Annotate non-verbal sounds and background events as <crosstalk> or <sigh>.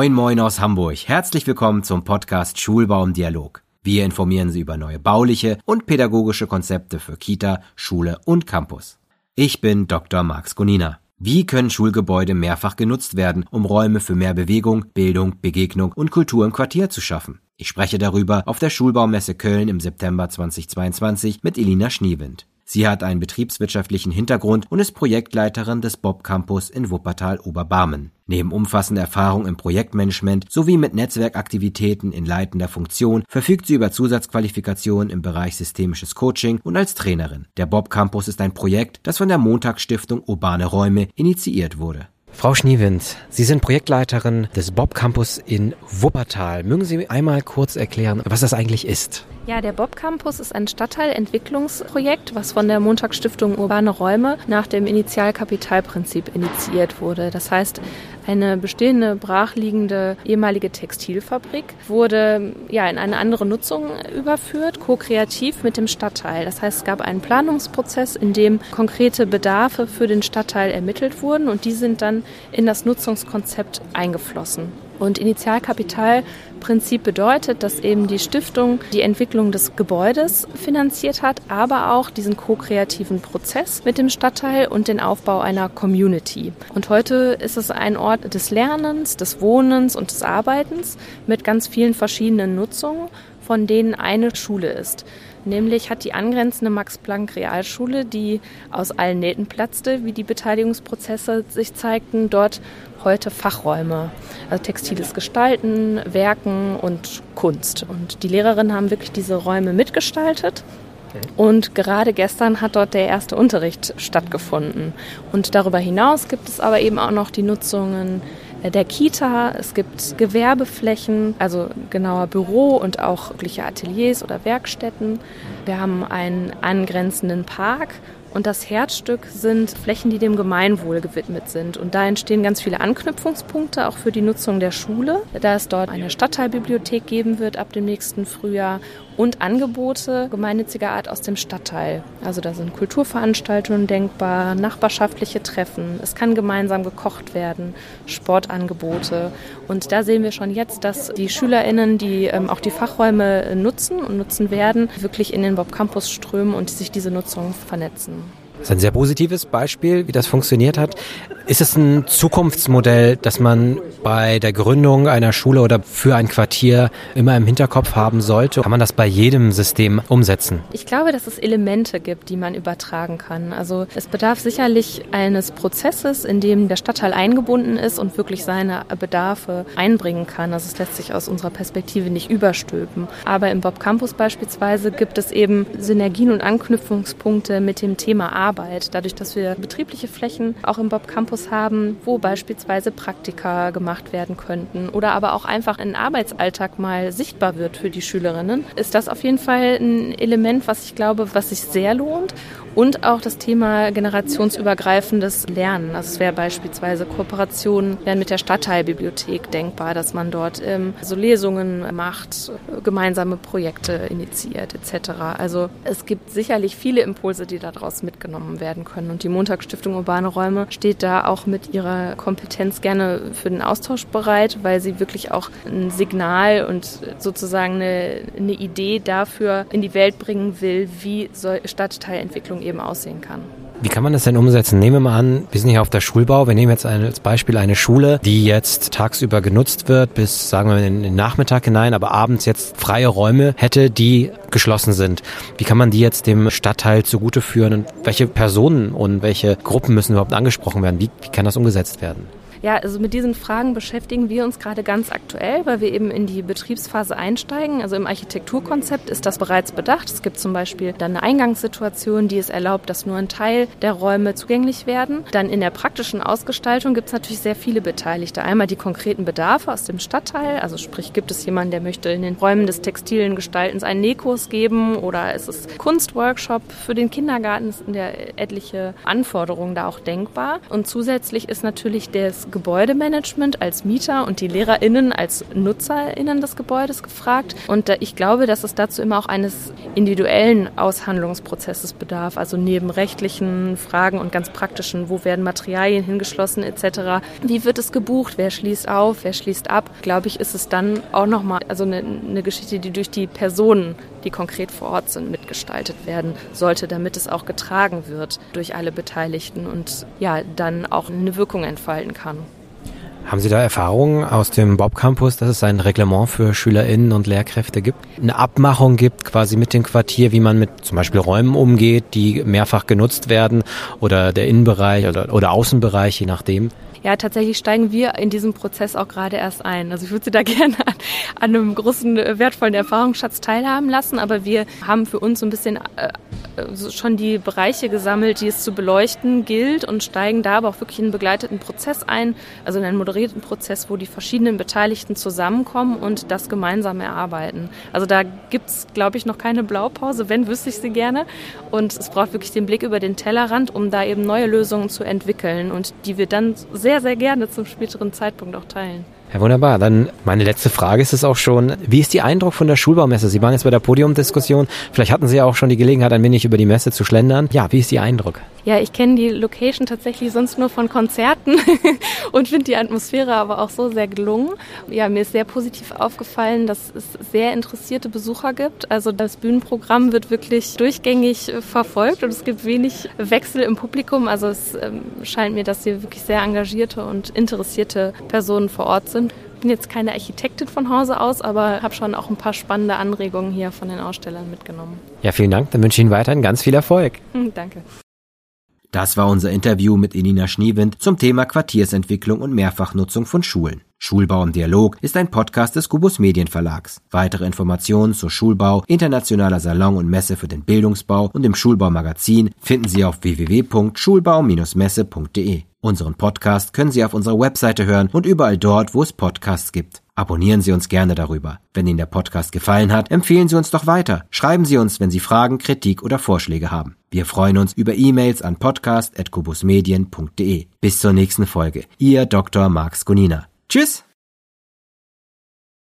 Moin Moin aus Hamburg. Herzlich willkommen zum Podcast Schulbaum Dialog. Wir informieren Sie über neue bauliche und pädagogische Konzepte für Kita, Schule und Campus. Ich bin Dr. Max Gonina. Wie können Schulgebäude mehrfach genutzt werden, um Räume für mehr Bewegung, Bildung, Begegnung und Kultur im Quartier zu schaffen? Ich spreche darüber auf der Schulbaumesse Köln im September 2022 mit Elina Schneewind. Sie hat einen betriebswirtschaftlichen Hintergrund und ist Projektleiterin des Bob Campus in Wuppertal-Oberbarmen. Neben umfassender Erfahrung im Projektmanagement sowie mit Netzwerkaktivitäten in leitender Funktion verfügt sie über Zusatzqualifikationen im Bereich systemisches Coaching und als Trainerin. Der Bob Campus ist ein Projekt, das von der Montagsstiftung Urbane Räume initiiert wurde. Frau Schniewind, Sie sind Projektleiterin des Bob Campus in Wuppertal. Mögen Sie einmal kurz erklären, was das eigentlich ist? Ja, der Bob Campus ist ein Stadtteilentwicklungsprojekt, was von der Montagsstiftung Urbane Räume nach dem Initialkapitalprinzip initiiert wurde. Das heißt, eine bestehende brachliegende ehemalige Textilfabrik wurde ja in eine andere Nutzung überführt, ko-kreativ mit dem Stadtteil. Das heißt, es gab einen Planungsprozess, in dem konkrete Bedarfe für den Stadtteil ermittelt wurden und die sind dann in das Nutzungskonzept eingeflossen. Und Initialkapitalprinzip bedeutet, dass eben die Stiftung die Entwicklung des Gebäudes finanziert hat, aber auch diesen ko-kreativen Prozess mit dem Stadtteil und den Aufbau einer Community. Und heute ist es ein Ort des Lernens, des Wohnens und des Arbeitens mit ganz vielen verschiedenen Nutzungen, von denen eine Schule ist. Nämlich hat die angrenzende Max-Planck-Realschule, die aus allen Nähten platzte, wie die Beteiligungsprozesse sich zeigten, dort heute Fachräume, also textiles Gestalten, Werken und Kunst. Und die Lehrerinnen haben wirklich diese Räume mitgestaltet. Und gerade gestern hat dort der erste Unterricht stattgefunden. Und darüber hinaus gibt es aber eben auch noch die Nutzungen der Kita, es gibt Gewerbeflächen, also genauer Büro und auch wirkliche Ateliers oder Werkstätten. Wir haben einen angrenzenden Park und das Herzstück sind Flächen, die dem Gemeinwohl gewidmet sind. Und da entstehen ganz viele Anknüpfungspunkte auch für die Nutzung der Schule, da es dort eine Stadtteilbibliothek geben wird ab dem nächsten Frühjahr und Angebote gemeinnütziger Art aus dem Stadtteil. Also da sind Kulturveranstaltungen denkbar, nachbarschaftliche Treffen, es kann gemeinsam gekocht werden, Sportangebote. Und da sehen wir schon jetzt, dass die SchülerInnen, die ähm, auch die Fachräume nutzen und nutzen werden, wirklich in den Bob Campus strömen und sich diese Nutzung vernetzen. Das ist ein sehr positives Beispiel, wie das funktioniert hat. Ist es ein Zukunftsmodell, das man bei der Gründung einer Schule oder für ein Quartier immer im Hinterkopf haben sollte? Kann man das bei jedem System umsetzen? Ich glaube, dass es Elemente gibt, die man übertragen kann. Also es bedarf sicherlich eines Prozesses, in dem der Stadtteil eingebunden ist und wirklich seine Bedarfe einbringen kann. Also es lässt sich aus unserer Perspektive nicht überstülpen. Aber im Bob Campus beispielsweise gibt es eben Synergien und Anknüpfungspunkte mit dem Thema Arbeit Arbeit, dadurch, dass wir betriebliche Flächen auch im Bob Campus haben, wo beispielsweise Praktika gemacht werden könnten oder aber auch einfach ein Arbeitsalltag mal sichtbar wird für die Schülerinnen, ist das auf jeden Fall ein Element, was ich glaube, was sich sehr lohnt und auch das Thema generationsübergreifendes Lernen. Also es wäre beispielsweise Kooperationen mit der Stadtteilbibliothek denkbar, dass man dort ähm, so Lesungen macht, gemeinsame Projekte initiiert etc. Also es gibt sicherlich viele Impulse, die daraus mitgenommen werden können. Und die Montagsstiftung Urbane Räume steht da auch mit ihrer Kompetenz gerne für den Austausch bereit, weil sie wirklich auch ein Signal und sozusagen eine, eine Idee dafür in die Welt bringen will, wie Stadtteilentwicklung Entwicklung eben aussehen kann. Wie kann man das denn umsetzen? Nehmen wir mal an, wir sind hier auf der Schulbau. Wir nehmen jetzt als Beispiel eine Schule, die jetzt tagsüber genutzt wird, bis, sagen wir, in den Nachmittag hinein, aber abends jetzt freie Räume hätte, die geschlossen sind. Wie kann man die jetzt dem Stadtteil zugute führen und welche Personen und welche Gruppen müssen überhaupt angesprochen werden? Wie, wie kann das umgesetzt werden? Ja, also mit diesen Fragen beschäftigen wir uns gerade ganz aktuell, weil wir eben in die Betriebsphase einsteigen. Also im Architekturkonzept ist das bereits bedacht. Es gibt zum Beispiel dann eine Eingangssituation, die es erlaubt, dass nur ein Teil der Räume zugänglich werden. Dann in der praktischen Ausgestaltung gibt es natürlich sehr viele Beteiligte. Einmal die konkreten Bedarfe aus dem Stadtteil, also sprich, gibt es jemanden, der möchte in den Räumen des textilen Gestaltens einen Nähkurs geben oder ist es Kunstworkshop für den Kindergarten, sind ja etliche Anforderungen da auch denkbar. Und zusätzlich ist natürlich das Gebäudemanagement als Mieter und die LehrerInnen als NutzerInnen des Gebäudes gefragt. Und ich glaube, dass es dazu immer auch eines individuellen Aushandlungsprozesses bedarf, also neben rechtlichen Fragen und ganz praktischen, wo werden Materialien hingeschlossen etc. Wie wird es gebucht? Wer schließt auf? Wer schließt ab? Glaube ich, ist es dann auch nochmal also eine, eine Geschichte, die durch die Personen, die konkret vor Ort sind, mitgestaltet werden sollte, damit es auch getragen wird durch alle Beteiligten und ja, dann auch eine Wirkung entfalten kann. Haben Sie da Erfahrungen aus dem Bob Campus, dass es ein Reglement für SchülerInnen und Lehrkräfte gibt? Eine Abmachung gibt quasi mit dem Quartier, wie man mit zum Beispiel Räumen umgeht, die mehrfach genutzt werden oder der Innenbereich oder, oder Außenbereich, je nachdem? Ja, tatsächlich steigen wir in diesem Prozess auch gerade erst ein. Also ich würde Sie da <laughs> gerne an, an einem großen, wertvollen Erfahrungsschatz teilhaben lassen, aber wir haben für uns so ein bisschen äh, schon die Bereiche gesammelt, die es zu beleuchten gilt und steigen da aber auch wirklich in einen begleiteten Prozess ein, also in einen moderierten Prozess, wo die verschiedenen Beteiligten zusammenkommen und das gemeinsam erarbeiten. Also da gibt's, glaube ich, noch keine Blaupause, wenn wüsste ich sie gerne. Und es braucht wirklich den Blick über den Tellerrand, um da eben neue Lösungen zu entwickeln und die wir dann sehr, sehr gerne zum späteren Zeitpunkt auch teilen. Ja, wunderbar. Dann meine letzte Frage ist es auch schon. Wie ist die Eindruck von der Schulbaumesse? Sie waren jetzt bei der Podiumdiskussion. Vielleicht hatten Sie ja auch schon die Gelegenheit, ein wenig über die Messe zu schlendern. Ja, wie ist Ihr Eindruck? Ja, ich kenne die Location tatsächlich sonst nur von Konzerten <laughs> und finde die Atmosphäre aber auch so sehr gelungen. Ja, mir ist sehr positiv aufgefallen, dass es sehr interessierte Besucher gibt. Also das Bühnenprogramm wird wirklich durchgängig verfolgt und es gibt wenig Wechsel im Publikum. Also es ähm, scheint mir, dass hier wirklich sehr engagierte und interessierte Personen vor Ort sind. Ich bin jetzt keine Architektin von Hause aus, aber habe schon auch ein paar spannende Anregungen hier von den Ausstellern mitgenommen. Ja, vielen Dank. Dann wünsche ich Ihnen weiterhin ganz viel Erfolg. <laughs> Danke. Das war unser Interview mit Elina Schniewind zum Thema Quartiersentwicklung und Mehrfachnutzung von Schulen. Schulbau im Dialog ist ein Podcast des Kubus Medienverlags. Weitere Informationen zur Schulbau, internationaler Salon und Messe für den Bildungsbau und im Schulbaumagazin finden Sie auf www.schulbau-messe.de. Unseren Podcast können Sie auf unserer Webseite hören und überall dort, wo es Podcasts gibt. Abonnieren Sie uns gerne darüber. Wenn Ihnen der Podcast gefallen hat, empfehlen Sie uns doch weiter. Schreiben Sie uns, wenn Sie Fragen, Kritik oder Vorschläge haben. Wir freuen uns über E-Mails an podcast.kubusmedien.de. Bis zur nächsten Folge. Ihr Dr. Marx Gonina. Tschüss!